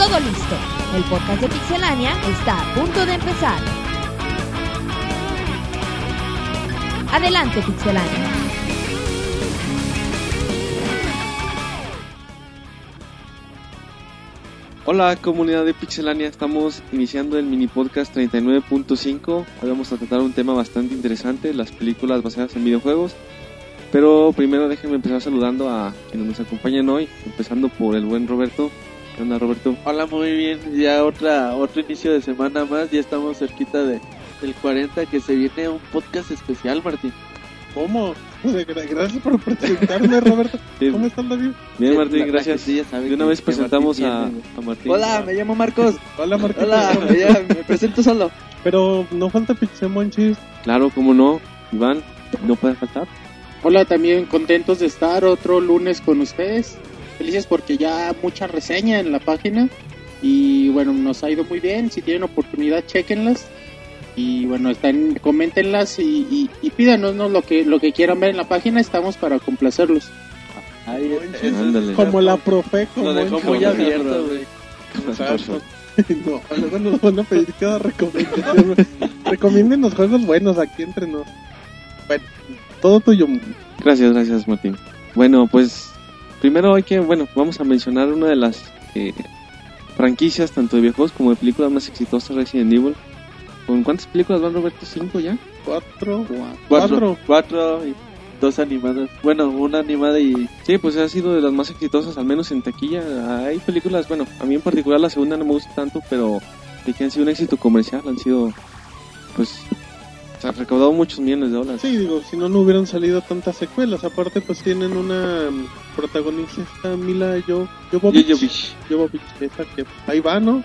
Todo listo. El podcast de Pixelania está a punto de empezar. Adelante, Pixelania. Hola comunidad de Pixelania, estamos iniciando el mini podcast 39.5. Hoy vamos a tratar un tema bastante interesante, las películas basadas en videojuegos. Pero primero déjenme empezar saludando a quienes nos acompañan hoy, empezando por el buen Roberto. ¿Qué onda Roberto? Hola, muy bien. Ya otra otro inicio de semana más. Ya estamos cerquita de del 40 que se viene un podcast especial, Martín. ¿Cómo? Gracias por presentarme, Roberto. Sí. ¿Cómo estás, David? Bien Sí, Martín, gracias. sabe De una vez presentamos Martín a, viene, a Martín. Hola, me llamo Marcos. Hola, Marquito. Hola, me, llamo- me presento solo. Pero no falta Pixemonchis. Claro, cómo no. Iván, no puede faltar. Hola, también contentos de estar otro lunes con ustedes. Felices porque ya mucha reseña en la página. Y bueno, nos ha ido muy bien. Si tienen oportunidad, chequenlas. Y bueno, están, coméntenlas y, y, y pídanos ¿no? lo que lo que quieran ver en la página. Estamos para complacerlos. Ahí, Monchis, Ándale. Como la Profeco. Lo dejó muy abierto, güey. No, luego nos van a pedir cada recomendación. Recomienden juegos buenos aquí entre nos. Bueno, todo tuyo. Gracias, gracias Martín. Bueno, pues primero hay que, bueno, vamos a mencionar una de las eh, franquicias, tanto de videojuegos como de películas más exitosas, Resident Evil. ¿Con cuántas películas van Roberto? ¿Cinco ya? Cuatro. Cuatro. Cuatro. Cuatro y dos animadas. Bueno, una animada y Sí, pues ha sido de las más exitosas, al menos en taquilla. Hay películas, bueno, a mí en particular la segunda no me gusta tanto, pero de que han sido un éxito comercial, han sido, pues, se han recaudado muchos millones de dólares. Sí, digo, si no, no hubieran salido tantas secuelas. Aparte, pues tienen una mm, protagonista, Mila Jo- Jovovich. Jovovich. Jovovich, esa que ahí va, ¿no?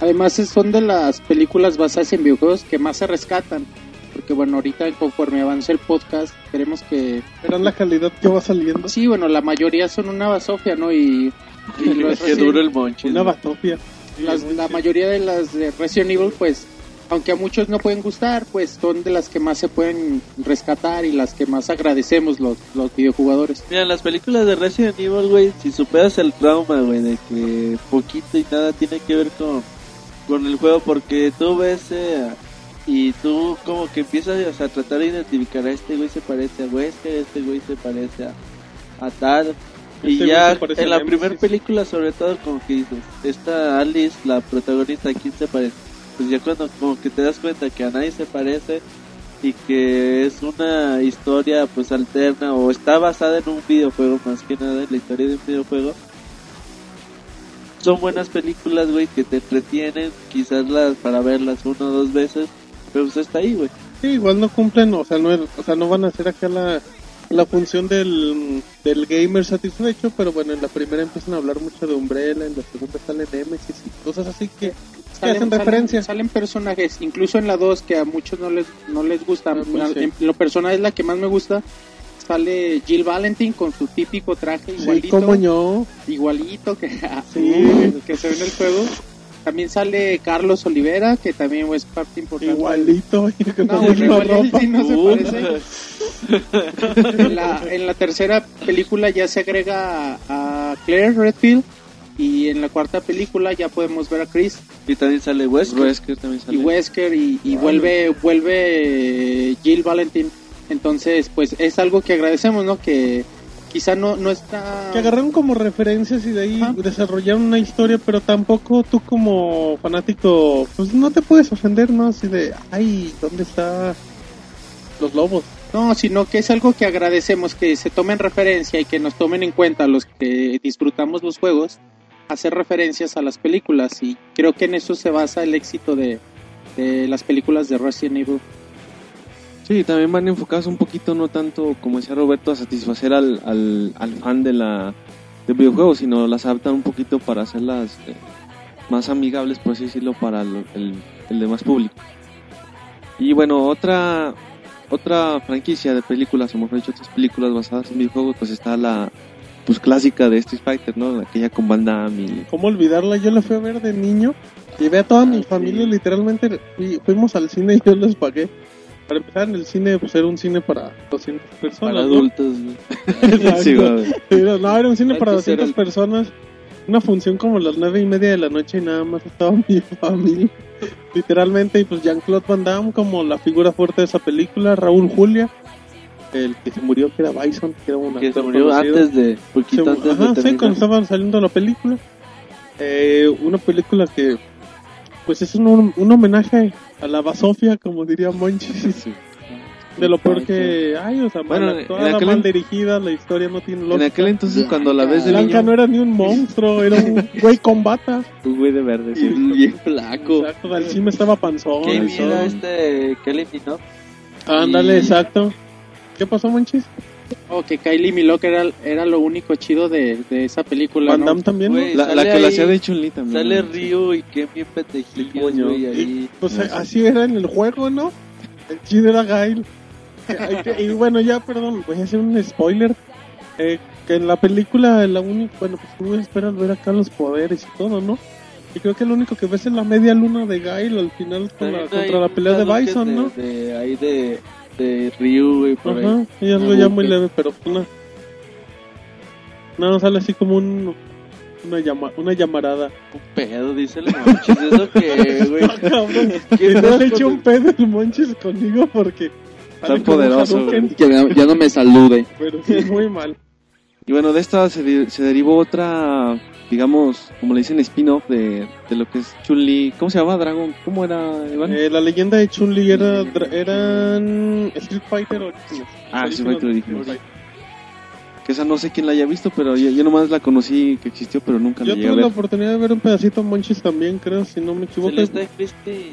Además, es- son de las películas basadas en videojuegos que más se rescatan. Porque bueno, ahorita conforme avance el podcast, esperemos que Verán la calidad que va saliendo. Sí, bueno, la mayoría son una basofia, ¿no? Y, y Qué duro el moncho. Una batopia. las- la mayoría de las de Resident Evil, pues, aunque a muchos no pueden gustar, pues son de las que más se pueden rescatar y las que más agradecemos los, los videojugadores. Mira, las películas de Resident Evil, güey, si superas el trauma, güey, de que poquito y nada tiene que ver con, con el juego, porque tú ves eh, y tú como que empiezas o sea, a tratar de identificar a este güey se parece a Wesker, este güey se parece a, a tal. Y Este güey ya en la primera película, sobre todo, como que dices, esta Alice, la protagonista, ¿a quién se parece? Pues ya cuando como que te das cuenta que a nadie se parece y que es una historia pues alterna o está basada en un videojuego más que nada en la historia de un videojuego son buenas películas güey que te entretienen quizás las para verlas una o dos veces pero pues está ahí güey. Sí, igual no cumplen, o sea, no, o sea, no van a hacer acá la, la función del, del gamer satisfecho, pero bueno, en la primera empiezan a hablar mucho de Umbrella, en la segunda sale Nemesis y cosas así que, que hacen referencia. salen personajes, incluso en la 2 que a muchos no les no les gusta. Ah, pues, en, sí. en lo personal es la que más me gusta. Sale Jill Valentine con su típico traje Sí, igualito. como yo. igualito que, Sí. que se ve en el juego. También sale Carlos Olivera, que también es parte importante. Igualito, No, ropa. sí, no se parece. En la, en la tercera película ya se agrega a, a Claire Redfield y en la cuarta película ya podemos ver a Chris y también sale Wesker Wesker también sale. y Wesker y, y vuelve vuelve Jill Valentine. Entonces, pues es algo que agradecemos, ¿no? Que quizá no, no está... Que agarraron como referencias y de ahí Ajá. desarrollaron una historia, pero tampoco tú como fanático, pues no te puedes ofender, ¿no? Así de, ay, ¿dónde está los lobos? No, sino que es algo que agradecemos, que se tomen referencia y que nos tomen en cuenta los que disfrutamos los juegos, hacer referencias a las películas y creo que en eso se basa el éxito de, de las películas de Resident Evil. Sí, también van enfocadas un poquito, no tanto, como decía Roberto, a satisfacer al, al, al fan de la del videojuego, sino las adaptan un poquito para hacerlas eh, más amigables, por así decirlo, para el, el, el demás público. Y bueno, otra otra franquicia de películas, o mejor dicho, otras películas basadas en videojuegos, pues está la pues clásica de Street Fighter, ¿no? Aquella con Van Damme y... ¿Cómo olvidarla? Yo la fui a ver de niño. Llevé a toda mi Ah, familia, literalmente. Y fuimos al cine y yo les pagué. Para empezar, en el cine, pues era un cine para 200 personas. para ¿no? adultos. Sí. Era- no, era un cine para Antes era 200 el- personas. una función como las nueve y media de la noche y nada más estaba mi familia. Literalmente, y pues Jean-Claude Van Damme como la figura fuerte de esa película, Raúl Julia, el que se murió, que era Bison, que era un Que se murió conocido. antes de. Se- Poquito antes ajá, de sí, cuando estaba saliendo la película. Eh, una película que, pues es un, un homenaje a la basofia, como diría Monchi. De lo peor que hay, o sea, Bueno, mal en actuada, aquel mal en- dirigida, la historia no tiene En lógica. aquel entonces, cuando la ves de Blanca niño, no era ni un monstruo, era un güey con bata. un güey de verde, sí. Bien flaco. Exacto, el cime estaba panzón. ¿Qué y todo. este Kelly Minogue? Ándale, Y- exacto. ¿Qué pasó, Monchis? Oh, que Kylie Minogue era, era lo único chido de, de esa película, Van ¿no? Damme también, ¿no? Güey, La, la que la ahí- hacía de Chun-Li también. Sale ¿no? Ryu y Ken bien pendejillos, Coño. güey, Y, ahí. pues así era en el juego, ¿no? El chido era Gail. Y bueno, ya, perdón, voy a hacer un spoiler. Eh, que en la película, la única, bueno, pues tú esperas ver acá los poderes y todo, ¿no? Y creo que lo único que ves es la media luna de Gail al final con la- contra la pelea de Bison, ¿no? De, ahí de, de Ryu, güey, por ahí. Ajá, y algo ya muy leve, pero una. No, sale así como un. Una, llama, una llamarada. Un pedo, dice el manches, eso que, güey. Ah, cabrón. ¿Qué Que no le con un pedo el Monchis conmigo porque. como poderoso, güey. Que ya, ya no me salude. Pero sí, muy mal. Y bueno, de esta se, de- se derivó otra, digamos, como le dicen, spin-off de, de lo que es Chun-Li. ¿Cómo se llama? Dragon. ¿Cómo era, Iván? Eh, la leyenda de Chun-Li era, dra- eran Street Fighter Origins. Ah, Street Fighter Origins. Origins. Que esa no sé quién la haya visto, pero yo, yo nomás la conocí que existió, pero nunca Yo la llegué a tuve la oportunidad de ver un pedacito de Monchis también, creo, si no me equivoco. Se está Christy.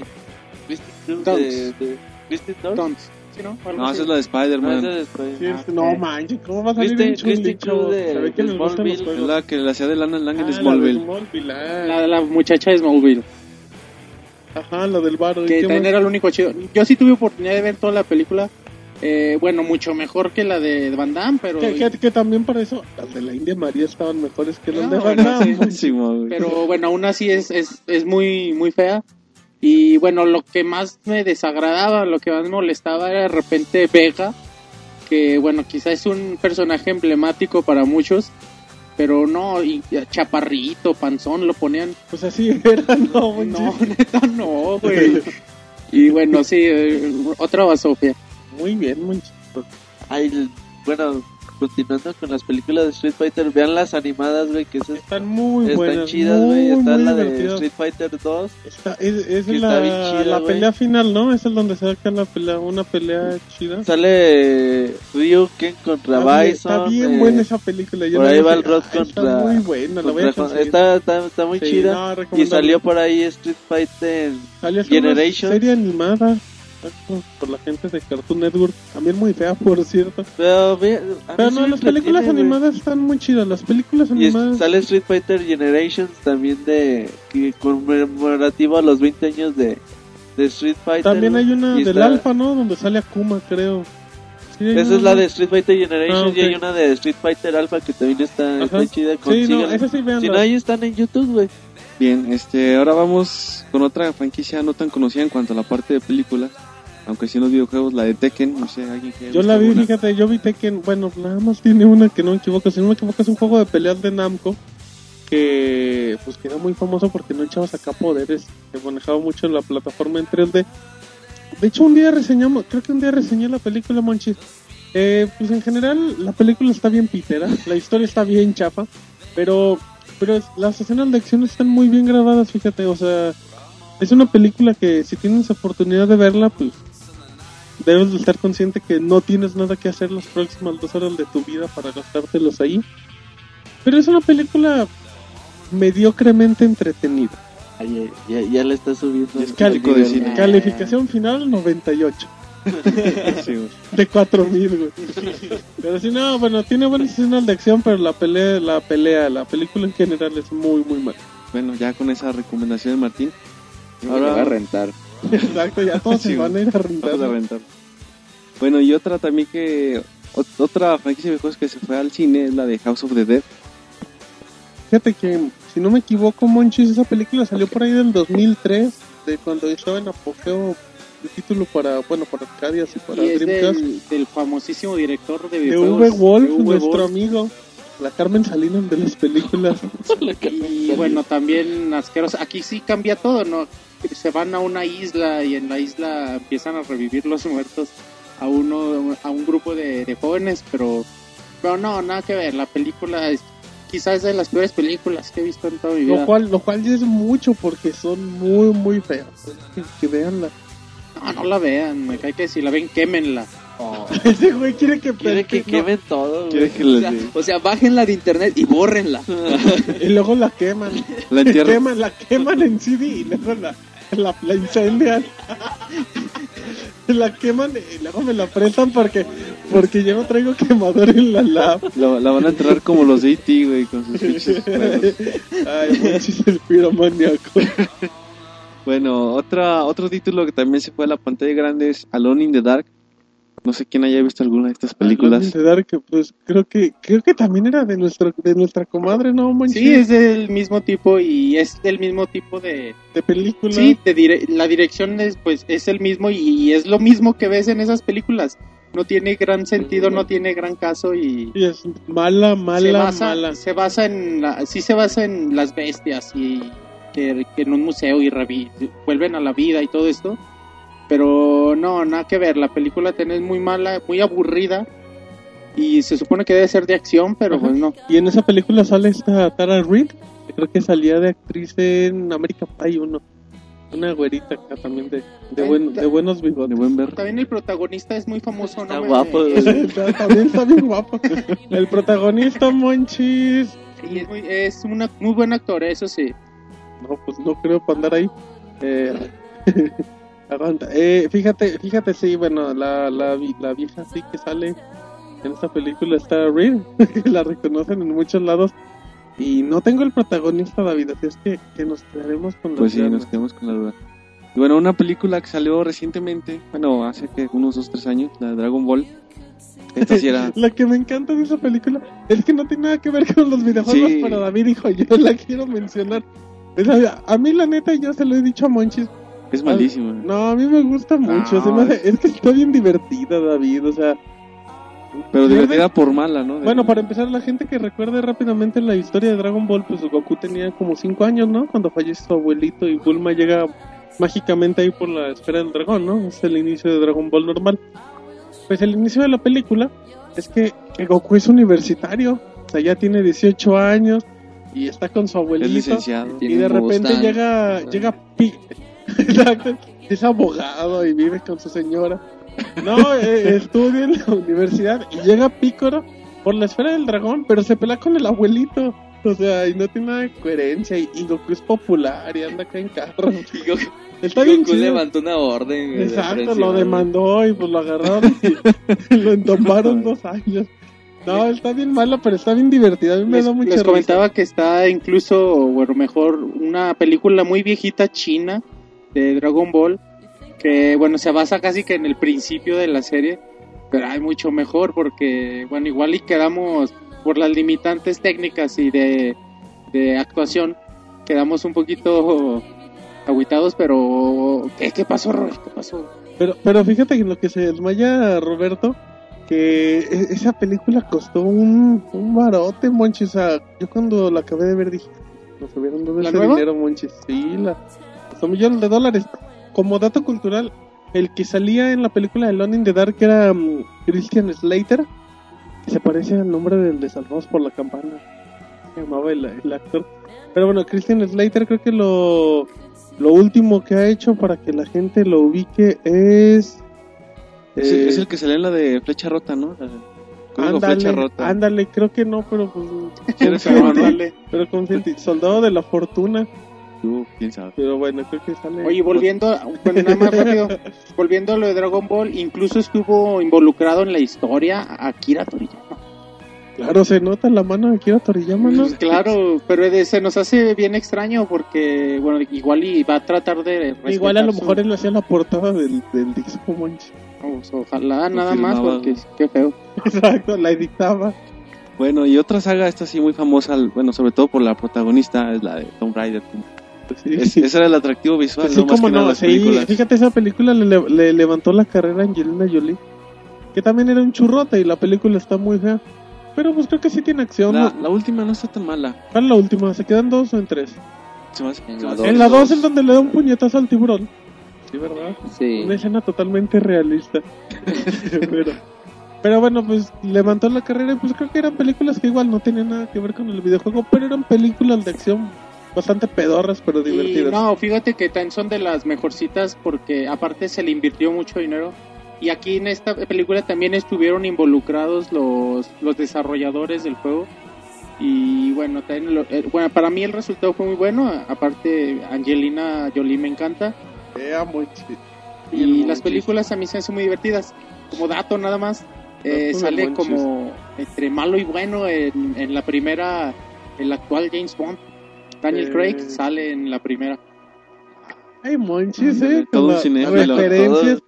Christy de, de. Christy Dunst. ¿Sí, no? Algo No, así. esa es la de No, Spider-Man. esa es después. Sí, Ah, es- no manches, ¿cómo va a salir chavos? Krug de- de Smallville. Es la que la hacía de Lana Lang en Ah, la de Smallville. Smallville, ah. La, la muchacha de Smallville. Ajá, la del bar. ¿y que también era lo único chido. Yo sí tuve oportunidad de ver toda la película. Eh, bueno, mucho mejor que la de Van Damme, pero, Que, que- que también para eso, las de la India María estaban mejores que las Ah, de Van bueno, Damme. Sí, mo, güey. pero bueno, aún así es, es, es muy, muy fea. Y bueno, lo que más me desagradaba, lo que más me molestaba era de repente Vega, que bueno, quizá es un personaje emblemático para muchos, pero no, y chaparrito, panzón, lo ponían Pues así era, no. No, neta no, güey. Y bueno, sí, eh, otra basofia. Muy bien, Monchis. Ay, bueno, continuando con las películas de Street Fighter, vean las animadas, güey, que esas Están muy están buenas. chidas, muy, güey. Está la de. Street Fighter 2. Está- es es que la, está bien chida, la pelea final, ¿no? Es donde se saca la pelea, una pelea chida. Sale Ryu Ken contra Bison. está bien eh, buena esa película. Yo por ahí va el Rod "Ah, contra- Está muy buena, la voy a conseguir". está, está, está muy Sí, chida. no, y salió por ahí Street Fighter. Salió Generations. serie animada exacto, por la gente de Cartoon Network. También muy fea, por cierto. Pero, Pero no, las películas animadas están muy chidas. Las películas Y es- animadas. sale Street Fighter Generations también de que conmemorativo a los 20 años de, de Street Fighter. También hay una Y del está- Alpha, ¿no? Donde sale Akuma, creo. Sí, Esa una, es la ¿no? de Street Fighter Generations Ah, ok. y hay una de Street Fighter Alpha que también está, está chida. Sí, no, esa sí, si no, ahí están en YouTube, güey. Bien, este, ahora vamos con otra franquicia no tan conocida en cuanto a la parte de películas, aunque sí en los videojuegos, la de Tekken, no sé, alguien que Yo la vi, alguna? fíjate, yo vi Tekken, bueno, nada más tiene una que no me equivoco, si no me equivoco es un juego de peleas de Namco que pues que era muy famoso porque no echabas acá poderes, que manejaba mucho la plataforma en 3D. De hecho un día reseñamos, creo que un día reseñé la película Monchis. Eh, pues en general la película está bien pitera, la historia está bien chafa, pero pero las escenas de acción están muy bien grabadas, fíjate, o sea, es una película que si tienes oportunidad de verla, pues debes de estar consciente que no tienes nada que hacer las próximas dos horas de tu vida para gastártelos ahí. Pero es una película mediocremente entretenida. Ay, ya, ya le está subiendo. Y es el calico de nivel. cine. Calificación final 98. Sí. De 4000, güey. Pero si no, bueno, tiene buenas escenas de acción, pero la pelea, la pelea, la película en general es muy, muy mala. Bueno, ya con esa recomendación de Martín, Ahora- ahora a rentar. Exacto, ya todos Sí, se van a ir a rentar. Vamos a rentar. Bueno, y otra también que. ot- Otra franquicia de juegos que se fue al cine es la de House of the Dead. Fíjate que, si no me equivoco, Monchis, esa película salió por ahí del 2003, de cuando estaba en apogeo el título para, bueno, para Arcadias y para Y es Dreamcast. del, del famosísimo director de De videojuegos. V. Wolf, de V. nuestro Wolf. amigo. la Carmen Salinas de las películas. Y bueno, también asqueroso. Aquí sí cambia todo, ¿no? Se van a una isla y en la isla empiezan a revivir los muertos a uno, a un grupo de, de jóvenes, pero, pero no, nada que ver. La película es quizás de las peores películas que he visto en toda mi vida. Lo cual, lo cual es mucho porque son muy, muy feas. Que, veanla. No, no la vean, me cae que si la ven, quémenla. Ese güey quiere que, Quiere que no, quemen todo, Quiere güey. que o, sea, o sea, bájenla de internet y bórrenla. Y luego la queman. La entierran. queman, la queman en CD y luego la, la, la incendian. la queman y luego me la prestan porque porque yo no traigo quemador en la lab. La, la van a enterrar como los de E.T., güey, con sus pinches. Ay, manches, el piromaníaco. Bueno, otra, otro título que también se fue a la pantalla grande es Alone in the Dark. No sé quién haya visto alguna de estas películas. De Dark, pues creo que creo que también era de nuestra de nuestra comadre, ¿no, manches? Sí, es del mismo tipo y es del mismo tipo de... de película. Sí, de dire- la dirección es, pues, es el mismo y, y es lo mismo que ves en esas películas. No tiene gran sentido, no tiene gran caso y... Y es mala, se mala, basa, mala. se basa en la, sí se basa en las bestias y que, que en un museo y revi- vuelven a la vida y todo esto pero no nada que ver la película tenés muy mala muy aburrida y se supone que debe ser de acción pero Ajá. pues no Y en esa película sale esta Tara Reid, que creo que salía de actriz en American Pie 1. Una güerita acá también de, de, buen- de buenos De bigotes. buen ver. también el protagonista es muy famoso Está no me- guapo, Está- también está bien guapo. El protagonista, Monchis. Sí, es, muy, es una muy buen actor eso sí No, pues no creo para andar ahí. Eh, aguanta. Eh, fíjate, fíjate, sí, bueno, la, la, la vieja sí que sale en esta película está Reed, la reconocen en muchos lados. Y no tengo el protagonista, David, así es que, que nos quedaremos con la Pues sí, nos quedamos con la duda. Y bueno, una película que salió recientemente, bueno, hace que unos 2 3 años, la de Dragon Ball. Esta sí era. La que me encanta de esa película es que no tiene nada que ver con los videojuegos, Sí. pero David dijo, yo la quiero mencionar. A mí la neta, yo se lo he dicho a Monchis, Es malísima. no, a mí me gusta mucho, No, se me hace- es que está bien divertida, David, o sea... Pero divertida por mala, ¿no? Bueno, para empezar, la gente que recuerde rápidamente la historia de Dragon Ball, pues Goku tenía como 5 años, ¿no? Cuando fallece su abuelito y Bulma llega mágicamente ahí por la esfera del dragón, ¿no? Es el inicio de Dragon Ball normal. Pues el inicio de la película es que, que Goku es universitario, o sea, ya tiene 18 años y está con su Es abuelito. licenciado. Y de repente llega, llega Pi. Exacto. Es abogado y vive con su señora. No, eh, estudia en la universidad y llega Pícoro por la esfera del dragón, pero se pelea con el abuelito. O sea, y no tiene nada de coherencia. Y, y Goku es popular y anda acá en carro. Y Goku, Está bien Goku chido. levantó una orden. de Exacto, lo demandó y pues lo agarraron y lo entomaron dos años. No, está bien malo, pero está bien divertida. A mí me les, da mucha les risa. comentaba que está incluso bueno mejor una película muy viejita china de Dragon Ball que bueno se basa casi que en el principio de la serie pero hay mucho mejor porque bueno igual y quedamos por las limitantes técnicas y de, de actuación quedamos un poquito aguitados pero ¿qué, qué pasó Roy? ¿qué pasó? Pero, pero fíjate que en lo que se desmaya Roberto, que e- esa película costó un, un barote, Monchis. O sea, yo cuando la acabé de ver dije, nos hubieran dado ¿La ese nueva? dinero, Monchis. Sí, la, costó millones de dólares. Como dato cultural, el que salía en la película de Lone in the Dark era mm, Christian Slater, que se parece al nombre del de Salvados por la Campana. Se llamaba el, el actor. Pero bueno, Christian Slater creo que lo, lo último que ha hecho para que la gente lo ubique es... Es, eh, es el que salió en la de Flecha Rota, ¿no? Ándale, ándale, creo que no, pero pues... Sí, eres confíate, cabrón, ¿no? Ándale. pero Soldado de la Fortuna, Quién sabe. pero bueno, creo que sale... Oye, volviendo, a- bueno, nada más rápido, volviendo a lo de Dragon Ball, incluso estuvo involucrado en la historia Akira Toriyama. Claro, se nota la mano de Kira Toriyama, ¿no? Pues claro, pero de- se nos hace bien extraño porque, bueno, igual y va a tratar de... Igual a lo respetar su- mejor él hacía la portada del, del disco, Monchi. Pues, ojalá Lo nada más porque qué feo. Exacto, la editaba. Bueno, y otra saga, esta sí muy famosa, bueno, sobre todo por la protagonista, es la de Tomb Raider. Sí, Es- sí. ese era el atractivo visual, fíjate, esa película le, le- le levantó la carrera a Angelina Jolie, que también era un churrote y la película está muy fea. Pero pues creo que sí tiene acción. La, última no está tan mala. ¿Cuál es la última? ¿Se quedan dos o en tres? Se En se la dos. En la dos es donde le da un puñetazo al tiburón. Sí, ¿verdad? Sí. Una escena totalmente realista. pero, pero bueno, pues levantó la carrera y pues creo que eran películas que igual no tenían nada que ver con el videojuego, pero eran películas de acción bastante pedorras, pero Y divertidas. no, fíjate que también son de las mejorcitas porque aparte se le invirtió mucho dinero. Y aquí en esta película también estuvieron involucrados los, los desarrolladores del juego. Y bueno, también lo- eh, bueno, para mí el resultado fue muy bueno. Aparte, Angelina Jolie me encanta. Era muy chido. Y las películas a mí se hacen muy divertidas. Como dato nada más, eh, sale como entre malo y bueno en, en la primera, el actual James Bond. Daniel Eh. Craig sale en la primera. Ay, monchis, eh. todo un cinéfilo, referencias.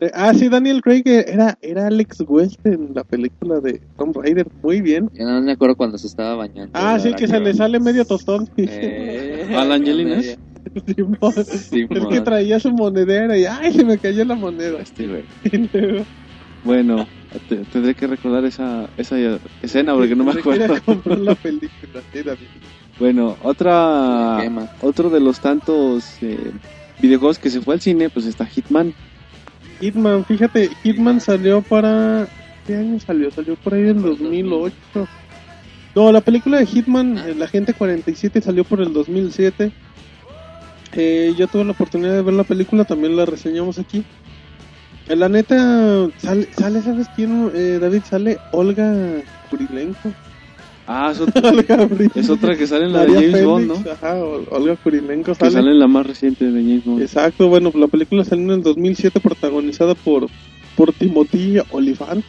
Eh, Ah, sí, Daniel Craig era, era Alex West en la película de Tomb Raider. Muy bien. Yo no me acuerdo cuando se estaba bañando. Ah, sí, que se le sale medio tostón. Eh, ¿A la Angelina? Simón. Sí, Es que traía su monedera y ¡ay! Se me cayó la moneda. Este, güey. Bueno, te- tendré que recordar esa, esa escena porque no me acuerdo. comprar la película. David. Bueno, otra otro de los tantos eh, videojuegos que se fue al cine, pues está Hitman. Hitman, fíjate, Hitman salió para... ¿Qué año salió? Salió por ahí en 2008. No, la película de Hitman, eh, La Gente 47, salió por el 2007. Eh, yo tuve la oportunidad de ver la película, también la reseñamos aquí. Eh, la neta, sale, sale ¿sabes quién? Eh, David, sale Olga Kurilenko. Ah, es otra, es otra que sale en la de James Bond, ¿no? Ajá, Ol- Olga Kurilenko Que sale. en la más reciente de James Bond. Exacto, bueno, la película salió en el 2007 protagonizada por, por Timothy Olyphant,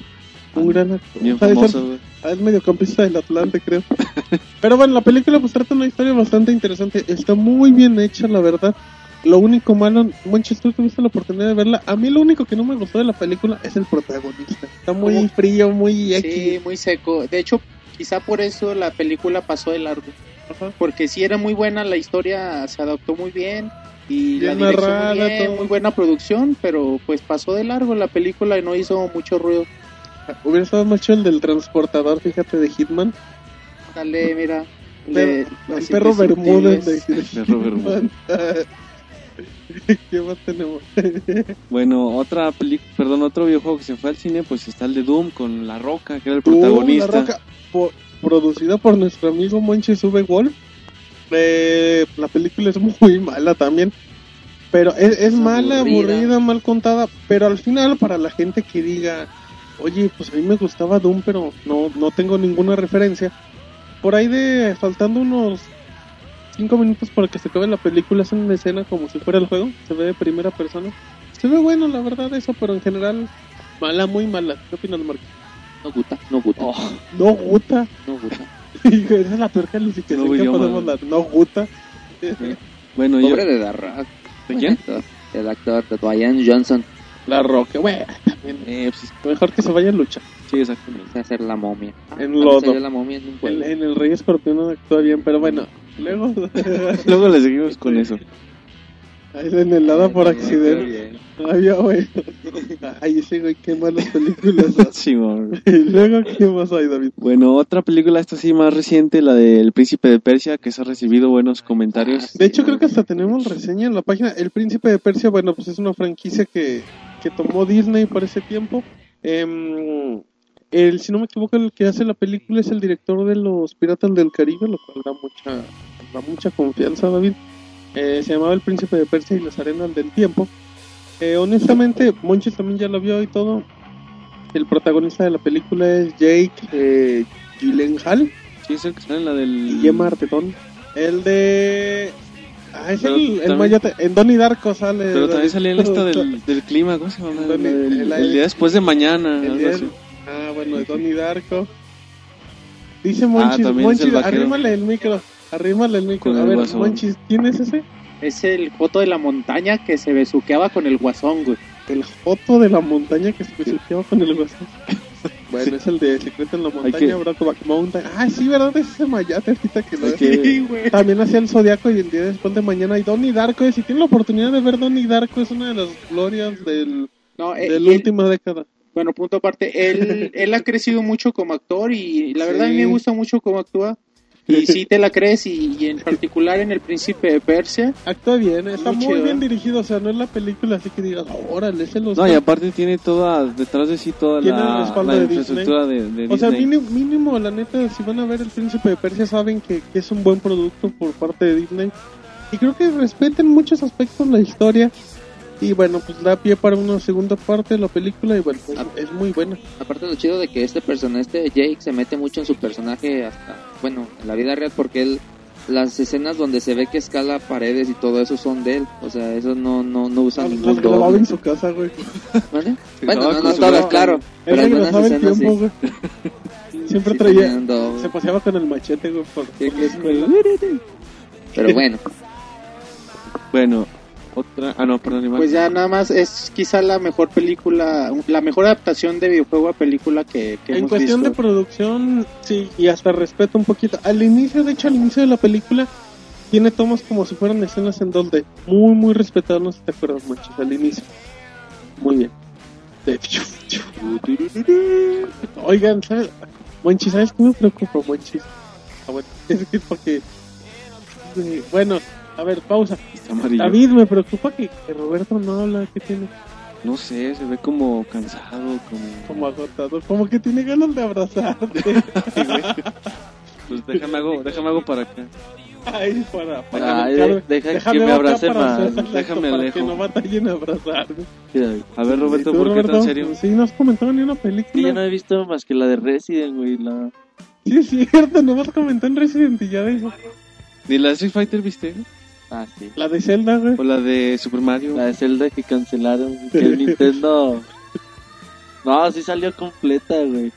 un gran actor. Bien famoso, güey. ah, es mediocampista del Atlante, creo. Pero bueno, la película pues trata una historia bastante interesante. Está muy bien hecha, la verdad. Lo único malo, Monchis, tú tuviste la oportunidad de verla. A mí lo único que no me gustó de la película es el protagonista. Está muy ¿Cómo? frío, muy X. Sí, muy seco. De hecho, quizá por eso la película pasó de largo. Ajá. Porque sí era muy buena, la historia se adaptó muy bien. Y Bien la dirección narrada, muy bien, todo. muy buena producción, pero pues pasó de largo la película y no hizo mucho ruido. Hubiera estado más chido el del transportador, fíjate, de Hitman. Dale, mira. Perro- de el los perro Bermúdez de, de. Hitman. ¿Qué más tenemos? Bueno, otra película, perdón, otro videojuego que se fue al cine, pues está el de Doom con La Roca, que era el protagonista. La Roca, po- producida por nuestro amigo Monches V. Wolf. Eh, la película es muy mala también. Pero es, es Es mala, aburrida. aburrida, mal contada. Pero al final, para la gente que diga, oye, pues a mí me gustaba Doom, pero no, no tengo ninguna referencia. Por ahí de faltando unos 5 minutos para que se acabe la película, hacen una escena como si fuera el juego. Se ve de primera persona. Se ve bueno, la verdad, eso, pero en general, mala, muy mala. ¿Qué opinas, Marco? No gusta, no gusta. Oh, No gusta. No gusta. Esa es la peor calificación Nuevo que podemos dar. No gusta. bueno, yo, Pobre de The Rock. ¿De quién? El actor de Dwayne Johnson. La Roca, güey. también. eh, pues, Mejor que se vaya a luchar. Sí, exactamente. Hacer la momia. En lodo. la momia en un En, en el Rey Escorpión no actúa bien, pero bueno. Luego. Luego le seguimos con eso. Ahí en el hada por accidente. Ay, ya, güey. Ay, ese güey, qué malas películas. Sí, y luego, ¿qué más hay, David? Bueno, otra película, esta sí más reciente, la del Príncipe de Persia, que se ha recibido buenos comentarios. De hecho, creo que hasta tenemos reseña en la página. El Príncipe de Persia, bueno, pues es una franquicia que, que tomó Disney para ese tiempo. Em, el, si no me equivoco, el que hace la película es el director de los Piratas del Caribe, lo cual da mucha, da mucha confianza, David. Eh, se llamaba El Príncipe de Persia y las Arenas del Tiempo. Eh, honestamente, Monches también ya lo vio y todo. El protagonista de la película es Jake eh, Gyllenhaal Sí, es el que sale en la del... y Emma Artetón. El de. Ah, es Pero el, el también- mayote. En Donnie Darko sale. Pero también salía en esta del, del clima, ¿cómo se llama? La el- el día después de mañana, El día-. Ah, bueno, de Donnie Darko. Dice Monchis, Ah, es Monchis, el vaquero. arrímale el micro. Arrímale el micro. Con A el ver, guasón. Monchis, ¿quién es ese? Es el foto de la montaña que se besuqueaba con el guasón, güey. El foto de la montaña que se besuqueaba con el guasón. Bueno, es el de Secreto en la Montaña, que- Brokeback Mountain. Ah, sí, ¿verdad? Es ese Mayate ahorita que lo Hay que- Sí, güey. También hacía el Zodiaco y el día después de mañana. Y Donnie Darko, eh, si tienen la oportunidad de ver Donnie Darko, es una de las glorias del, No, eh, de la el- última década. Bueno, punto aparte, él, él ha crecido mucho como actor y la verdad a mí me gusta mucho cómo actúa. Y sí te la crees y, y en particular en El Príncipe de Persia. Actúa bien, está Muy bien ¿eh? dirigido, o sea, no es la película así que digas, órale, se los No, y aparte tiene toda, detrás de sí toda la, la de infraestructura de, de O sea, Disney. mínimo, mínimo, la neta, si van a ver El Príncipe de Persia, saben que, que es un buen producto por parte de Disney. Y creo que respeten muchos aspectos la historia. Y bueno, pues da pie para una segunda parte de la película. Y bueno, pues, Ah. es muy buena. Aparte lo chido de que este personaje, este Jake, se mete mucho en su personaje hasta, bueno, en la vida real porque él, las escenas donde se ve que escala paredes y todo eso son de él. O sea, eso no, no, no usa Las ningún grababa doble. en su casa, güey. Bueno, no, no todas, grabadora. claro. Él Pero algunas escenas tiempo, sí. güey. Siempre Sí traía. Se paseaba con el machete, güey, por, por la escuela. Pero bueno, Bueno, otra... Ah, no, perdón, Iván. Pues ya nada más es quizá la mejor película, la mejor adaptación de videojuego a película que, que En hemos cuestión de producción, sí, y hasta respeto un poquito. Al inicio, de hecho, al inicio de la película, tiene tomas como si fueran escenas en 2D. Muy, muy respetado, no sé si te acuerdas, manches, al inicio. Muy bien. De- Oigan, ¿sabes? Monchis, ¿sabes qué me preocupa, Monchis? Ah, bueno, es que porque... eh, Bueno, a ver, pausa. Está amarillo. David, me preocupa que, que Roberto no habla, que tiene No sé, se ve como cansado, como... como agotado, como que tiene ganas de abrazarte. Pues déjame hago, déjame hago para acá. Ay, para, para Ay, deja déjame que me abrace más. hacer Déjame para alejo. que no batallen a abrazarme. A ver, Roberto, ¿Y tú, ¿por qué tan serio? Sí, no has comentado ni una que yo película. no he visto más que la de Resident, güey. La... Sí, es cierto, no vas a comentar en Resident y ya dijo. ¿Ni la de Street Fighter viste? Ah, sí. La de Zelda, güey. ¿O la de Super Mario? La de Zelda que cancelaron. Que el Nintendo. No, sí salió completa, güey.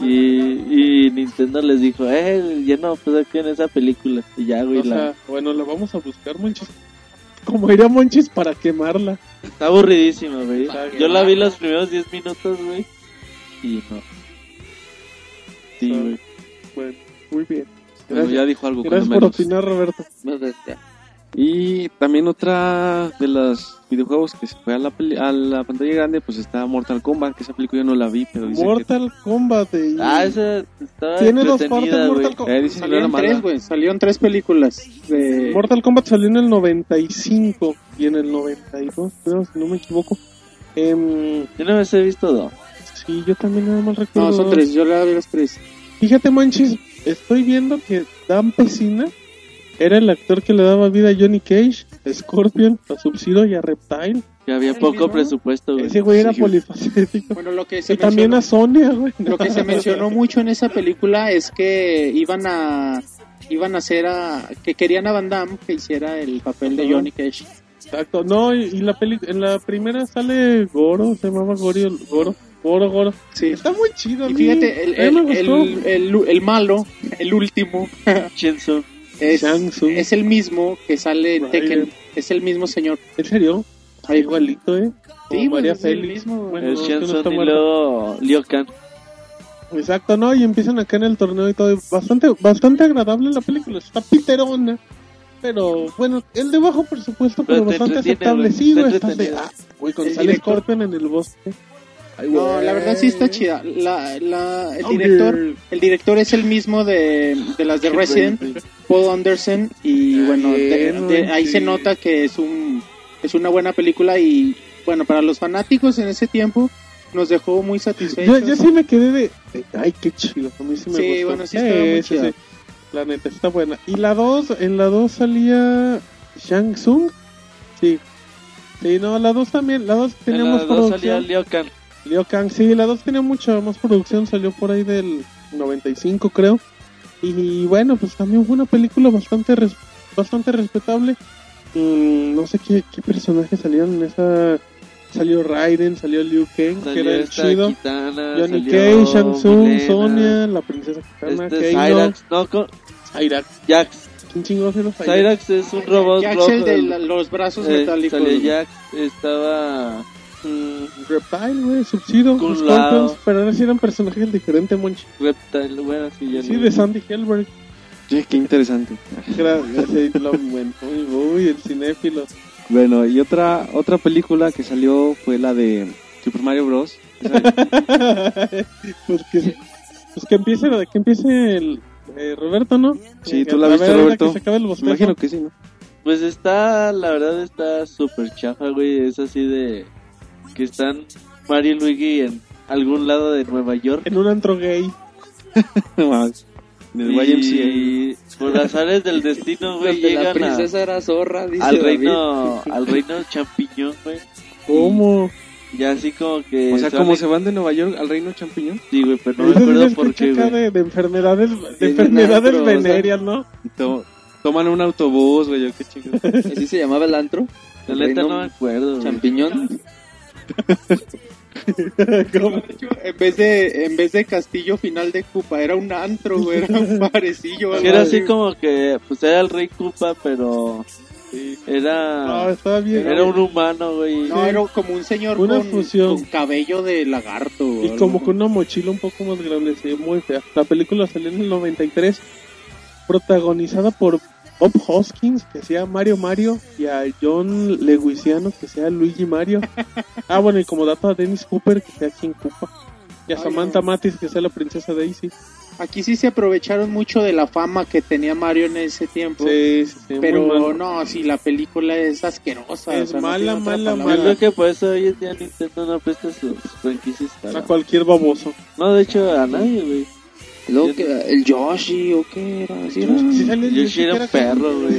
Y, y Nintendo les dijo, eh, ya no, pues aquí en esa película. Y ya, güey, O la... sea, bueno, la vamos a buscar, Monchis. Como iría Monchis para quemarla. está aburridísima, güey. Yo la vi los primeros 10 minutos, güey. Y no. Sí, güey. Bueno, muy bien. Bueno, ya dijo algo, Gracias por menos. opinar, Roberto. no. Y también otra de los videojuegos que se fue a la, peli- a la pantalla grande, pues está Mortal Kombat, que esa película yo no la vi, pero dice Mortal Kombat. y- Ah, esa estaba Tiene dos partes. Mortal Kombat. que... Eh, que era Salieron tres, güey. Salieron tres películas. De... Mortal Kombat salió en el 95 y en el 92, creo, si no me equivoco. Em, Yo no me he visto dos. sí, yo también nada más recuerdo. No, son tres. Yo la vi las tres. Fíjate, Manchis, estoy viendo que Dan Pesina era el actor que le daba vida a Johnny Cage, a Scorpion, a Sub-Zero y a Reptile. Que había ¿El poco mismo? presupuesto, güey. Ese güey era Sí. polifacético. Bueno, lo que se Y también a Sonia, güey. Lo que se mencionó mucho en esa película es que iban a iban a hacer a que querían a Van Damme que hiciera el papel de. Johnny Cage. Exacto, no, y, y la peli en la primera sale Goro, se llamaba Gorio, Goro, Goro, Goro. Sí. Está muy chido. Y fíjate, el, el, el, el- el malo, el último, Shinsun. Es, Shang Tsung. es el mismo que sale en Tekken. Es el mismo señor. ¿En serio? Ay, Igualito, ¿eh? Sí, María es el mismo. Bueno, no Shinsun está y luego Liu Kang. Exacto, ¿no? Y empiezan acá en el torneo y todo. Bastante, bastante agradable la película. Está piterona. Pero bueno, el de bajo presupuesto, pero, Pero te bastante aceptable. Sí, está güey, está de. Ah, güey, El sale en el bosque. Ay, No, la verdad sí está chida. La, la, el director, el director es el mismo de, de las de Resident, Paul Anderson y bueno, de- de- ahí sí. se nota que es un es una buena película y bueno, para los fanáticos en ese tiempo nos dejó muy Yo, satisfechos. yo sí me quedé de, Ay, qué chido. A mí sí me Sí, gustó. bueno, sí estaba muy chida. La neta, está buena. Y la 2, en la 2 salía Shang Tsung. Sí. Sí, no, la 2 también. La 2 tenía En las dos salía producción. Liu Kang. Liu Kang, sí, la 2 tenía mucha más producción. Salió por ahí del 95, creo. Y bueno, pues también fue una película bastante res- bastante respetable. Mm, no sé qué, qué personajes salieron en esa. Salió Raiden, salió Liu Kang, que Salió era el chido. Kitana, Johnny salió Cage, Shang Tsung, Sonia, la princesa Kitana, Este Kano, Cyrax, no, con Cyrax. Jax. ¿Quién chingados era Cyrax? Cyrax es un robot Jax, rojo. el de la- los brazos eh, metálicos. salió Jax, estaba... mm, Reptile, güey, Sub-Zero, Kung Scorpions, pero ahora sí eran personajes diferentes, Monchi. Reptile, bueno, sí, ya Sí, no- de Sandy Hellberg. Sí, qué interesante. Gracias, bueno, uy, uy, el cinéfilo. Bueno, y otra otra película que salió fue la de Super Mario Bros. pues, que, pues que empiece, que empiece el eh, Roberto, ¿no? Sí, tú la viste, ver, Roberto. que se acabe el Me bosquejo. imagino que sí, ¿no? Pues está, la verdad está súper chafa, güey. Es así de que están Mario y Luigi en algún lado de Nueva York. En un antro gay. No mames. Del YMCA. Y por azares del destino, güey, la llegan a- princesa era zorra, dice al David. reino, al reino champiñón, güey. ¿Cómo? Y así como que... O sea, como se van de Nueva York al Reino Champiñón. Sí, güey, pero no me acuerdo por qué, de, de enfermedades, de enfermedades antro, o sea. venéreas, ¿no? y to- toman un autobús, güey. yo Qué chido. ¿Así se llamaba el antro? La El neta no me acuerdo. Champiñón. En vez de en vez de castillo final de Cupa era un antro, güey, era un parecillo. Era así como que, pues era el rey Koopa, pero era... estaba bien. Era un humano, güey. No, era como un señor Una con, fusión. con cabello de lagarto. Y algo. como con una mochila un poco más grande, sí, muy fea. La película salió en el 93, protagonizada por Bob Hoskins, que sea Mario Mario, y a John Leguizano, que sea Luigi Mario. Ah, bueno, y como dato a Dennis Cooper, que sea King Koopa. Y a Ay, Samantha no. Matis, que sea la princesa Daisy. Aquí sí se aprovecharon mucho de la fama que tenía Mario en ese tiempo. Sí, sí, Pero no, sí, la película es asquerosa. Es o sea, no mala, mala, palabra. Yo creo que por eso hoy en día Nintendo no presta sus franquicias. A cualquier baboso. No, de hecho, a nadie, güey. Y luego que el Yoshi o qué era, ¿Sí era? Sí sale el Yo Yoshi era un perro, güey.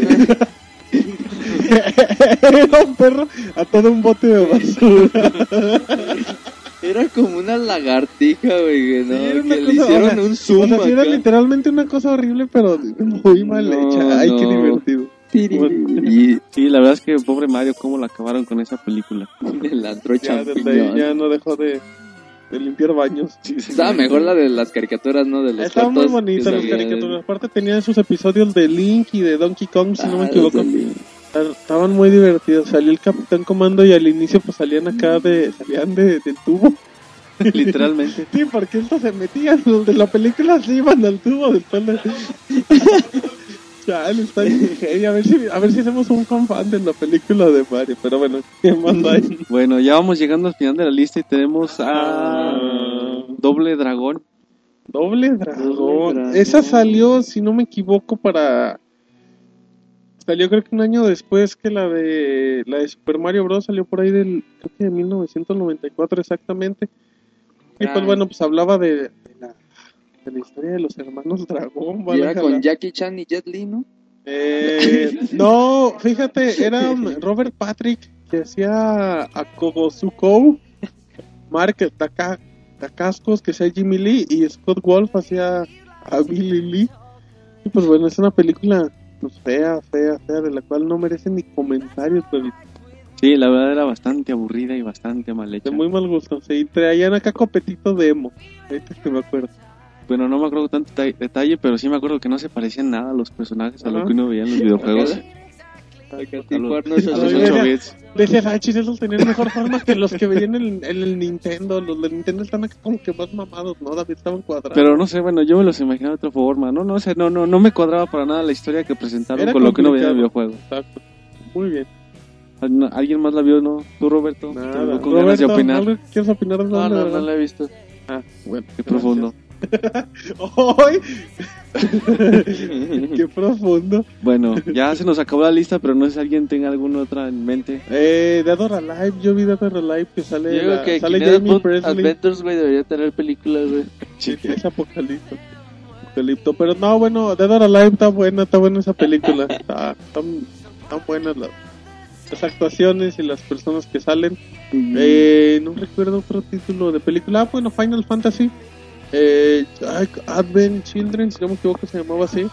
Era un perro a todo un bote de basura. Era como una lagartija, güey, que, ¿no? Sí, era que le hicieron o sea, un zoom O sea, sí era literalmente una cosa horrible, pero muy mal No, hecha. Ay, qué no. divertido. Y Sí, la verdad es que pobre Mario, cómo la acabaron con esa película. el antro Ya, champiñón. ya no dejó de, de limpiar baños. Estaba mejor la de las caricaturas, ¿no? De los Estaban muy bonitas las caricaturas. Aparte tenían sus episodios de Link y de Donkey Kong, si no me Ah, equivoco. Estaban muy divertidos. Salió el Capitán Comando y al inicio pues salían acá de... Salían de, del tubo. Literalmente. Sí, porque estos se metían. Los de la película se iban al tubo después de... Chale, está bien. A ver, si, a ver si hacemos un fan fan de la película de Mario. Pero bueno, ¿qué más hay? Bueno, ya vamos llegando al final de la lista y tenemos a Ah. Doble Dragón. Doble dragón. Doble Dragón. Esa salió, si no me equivoco, para. Salió creo que un año después que la de la de Super Mario Bros. salió por ahí del. Creo que de 1994 exactamente. Y pues Ah. bueno, pues hablaba de, de la, historia de los hermanos Dragón. Y era con Jackie Chan y Jet Li, ¿no? Eh, no, fíjate, era Robert Patrick que hacía a Kogosukou, Mark Taka- Takascos que hacía Jimmy Lee y Scott Wolf hacía a Billy Lee. Y pues bueno, es una película pues, fea, fea, fea, de la cual no merece ni comentarios, pero Sí, la verdad era bastante aburrida y bastante mal hecha. de muy mal gusto. Sí, traían acá copetito de emo, ahorita que me acuerdo. Bueno, no me acuerdo tanto deta- detalle, pero sí me acuerdo que no se parecían nada a los personajes a lo que uno veía en los videojuegos. A los, a Arnold los Ay, 8 mira. bits. Decías, ah, esos tenían mejor forma que los que veían en el, en el Nintendo. Los de Nintendo están como que más mamados, ¿no? David estaban cuadrados. Pero no sé, bueno, yo me los imaginaba de otra forma. No, no sé, no, no, no me cuadraba para nada la historia que presentaron Era con lo que uno veía en el videojuego. Exacto. Muy bien. ¿Al- ¿Alguien más la vio, no? ¿Tú, Roberto? Nada. Con ganas de Roberto, opinar. ¿algo que ¿Quieres opinar No, no, no Dragón? la he visto. Ah, bueno. Qué profundo. ¡Ay! ¡Qué profundo! Bueno, ya se nos acabó la lista, pero no sé si alguien tenga alguna otra en mente. Eh, Dead or Alive, yo vi Dead or Alive que sale, Yo digo la- que sale Jamie Presley. Adventures, güey, debería tener películas, güey. Sí, es apocalipto. Apocalipto. Pero no, bueno, Dead or Alive está buena, está buena esa película. Está, están, están buenas las, las actuaciones y las personas que salen. Eh, no recuerdo otro título de película. Ah, bueno, Final Fantasy. Eh, Advent Children, si no me equivoco, se llamaba así.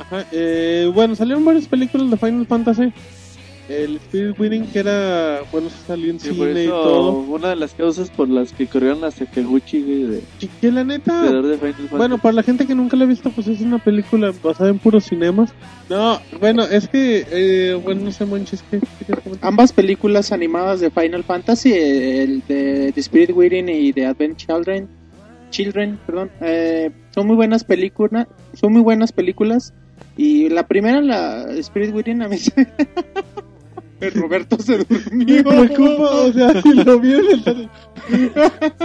Ajá, eh, bueno, salieron varias películas de Final Fantasy. El Spirit Winning, que era, bueno, se salió en Sí, por cine y todo. una de las causas por las que corrieron a Sakaguchi, güey, de Y que la neta, creador de Final Fantasy. bueno, para la gente que nunca la ha visto, pues es una película basada en puros cinemas. No, bueno, es que, eh, bueno, no sé, Monchis, ¿qué querías comentar? Ambas películas animadas de Final Fantasy, el de The Spirit Within y de Advent Children, Children, perdón, eh, son muy buenas películas, son muy buenas películas. Y la primera, la Spirit Within, a mí se- Roberto se durmió. preocupa, o sea, si lo vieron,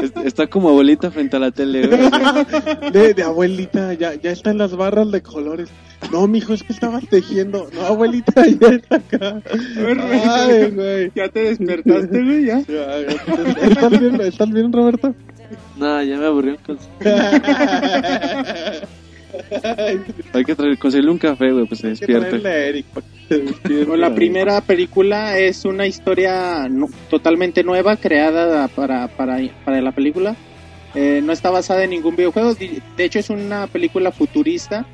Es- Está como abuelita frente a la tele. de, de abuelita, ya, ya están las barras de colores. No, mijo, es que estabas tejiendo. No, abuelita, ya está acá. Ay, güey. Ya te despertaste, güey, ya. Ya, ya, ¿Estás bien, ¿Estás bien, Roberto? No, ya me aburrió con Hay que traer, conseguirle un café, güey, pues se despierte. a Eric. Bueno, la primera película es una historia no- totalmente nueva creada para, para, para la película. Eh, no está basada en ningún videojuego. De hecho, es una película futurista.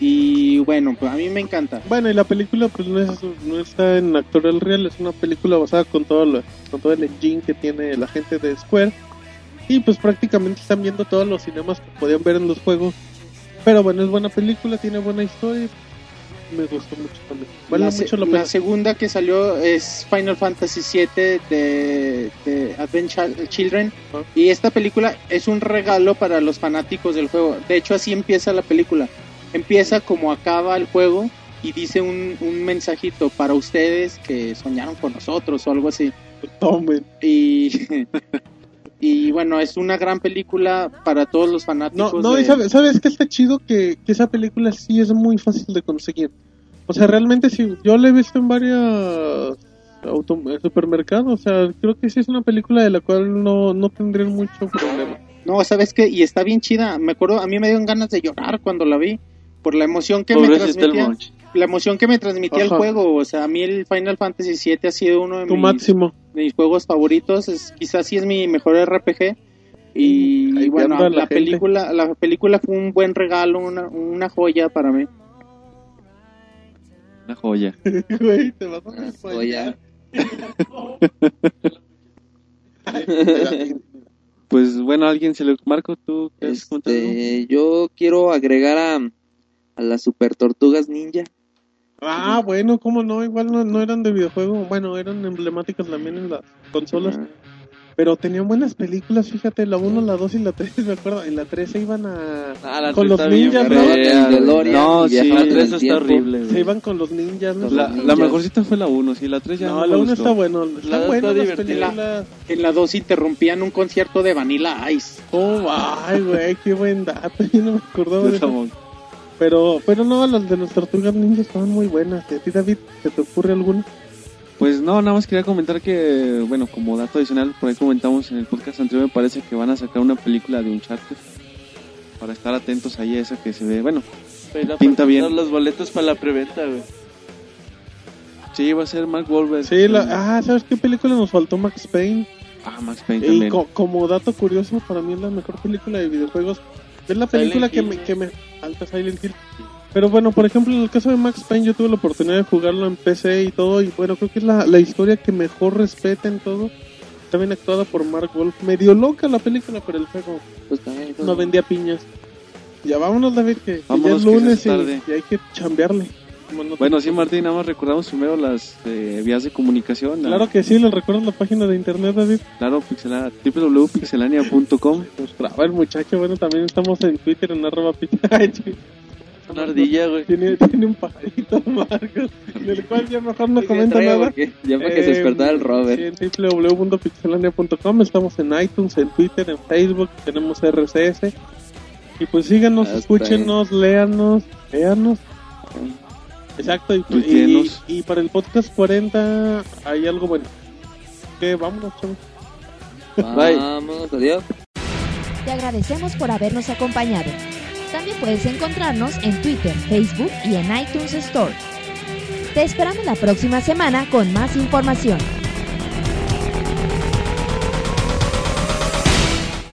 Y bueno, pues a mí me encanta. Bueno, y la película pues no, es, no está en actorial real, es una película basada con todo, lo- con todo el engine que tiene la gente de Square. Y pues prácticamente están viendo todos los cinemas que podían ver en los juegos. Pero bueno, es buena película, tiene buena historia. Me gustó mucho también. Vale la, se- mucho la la pena. segunda que salió es Final Fantasy VII de, de Advent Chil- Children. Y esta película es un regalo para los fanáticos del juego. De hecho, así empieza la película. Empieza como acaba el juego y dice un, un mensajito para ustedes que soñaron con nosotros o algo así. Tomen. Y, y bueno, es una gran película para todos los No, fanáticos. no, de- y sabes, sabes que está chido que, que esa película sí es muy fácil de conseguir. O sea, realmente sí, yo la he visto en varios auto- supermercados. O sea, creo que sí es una película de la cual no, no tendrían mucho problema. No, ¿sabes qué? Y está bien chida. Me acuerdo, a mí me dieron ganas de llorar cuando la vi. Por la emoción que me transmitía. La emoción que me transmitía el juego. O sea, a mí el Final Fantasy VII ha sido uno de Tu mis, máximo. de mis juegos favoritos. Es, quizás sí es mi mejor RPG. Y, bueno, la película la película fue un buen regalo, una, una joya para mí. Una joya. Güey, te vas a Oye, Pues bueno, alguien se le marco tú. este, yo quiero agregar a, a las super tortugas ninja. Ah, bueno, cómo no, igual no, no eran de videojuego. Bueno, eran emblemáticas también en las consolas. Ajá. Pero tenían buenas películas, fíjate, la 1, la 2 y la 3, me acuerdo. En la 3 se iban a... Ah, la Con los está ninjas, ¿no? DeLorean No, sí, La en el 3 está horrible, Se iban con los ninjas, ¿no? La, ninjas. la mejorcita fue la 1, sí, la 3 ya No, no, la me 1 gustó. está bueno. La Están dos buenas está películas. En la 2 interrumpían un concierto de Vanilla Ice. Oh, ay, güey, qué buen dato. Yo no me acordaba de eso. Pero, pero no, las de las tortugas ninjas estaban muy buenas. ¿Y a ti, David, se te ocurre alguna? Pues no, nada más quería comentar que, bueno, como dato adicional, por ahí comentamos en el podcast anterior, me parece que van a sacar una película de Uncharted. Para estar atentos ahí a esa que se ve, bueno, Pero Pinta bien. los boletos para la preventa, güey. sí, va a ser Mark Wahlberg. Sí, la, ah, ¿sabes qué película nos faltó? Max Payne. Ah, Max Payne Y también. co- como dato curioso, para mí es la mejor película de videojuegos. Es la película que me, que me... Alta Silent Hill. Pero bueno, por ejemplo, en el caso de Max Payne, yo tuve la oportunidad de jugarlo en PC y todo. Y bueno, creo que es la, la historia que mejor respeta en todo. Está bien actuada por Mark Wolf. Medio loca la película, pero el juego Pues también, no vendía piñas. Ya vámonos, David, que, que Vámonos, ya es que lunes y, y hay que chambearle. No Bueno, sí, Martín, nada más recordamos primero las eh, vías de comunicación. Claro que sí, ¿les recuerdas la página de internet, David? Claro, pixela, www.pixelania.com. Pues bravo el muchacho, bueno, también estamos en Twitter en arroba chico. Una ardilla, güey. Tiene, tiene un pajarito, Marcos, del cual ya mejor no comenta nada. Ya para que se Eh, despertara el Robert. sí, en www.pixelania.com estamos en iTunes, en Twitter, en Facebook, tenemos RCS. Y pues síganos, Hasta escúchenos, léanos, léanos. Exacto, y, y, para el podcast 40 hay algo bueno. Que vámonos, chavos. Bye. Vamos, adiós. Te agradecemos por habernos acompañado. También puedes encontrarnos en Twitter, Facebook y en iTunes Store. Te esperamos la próxima semana con más información.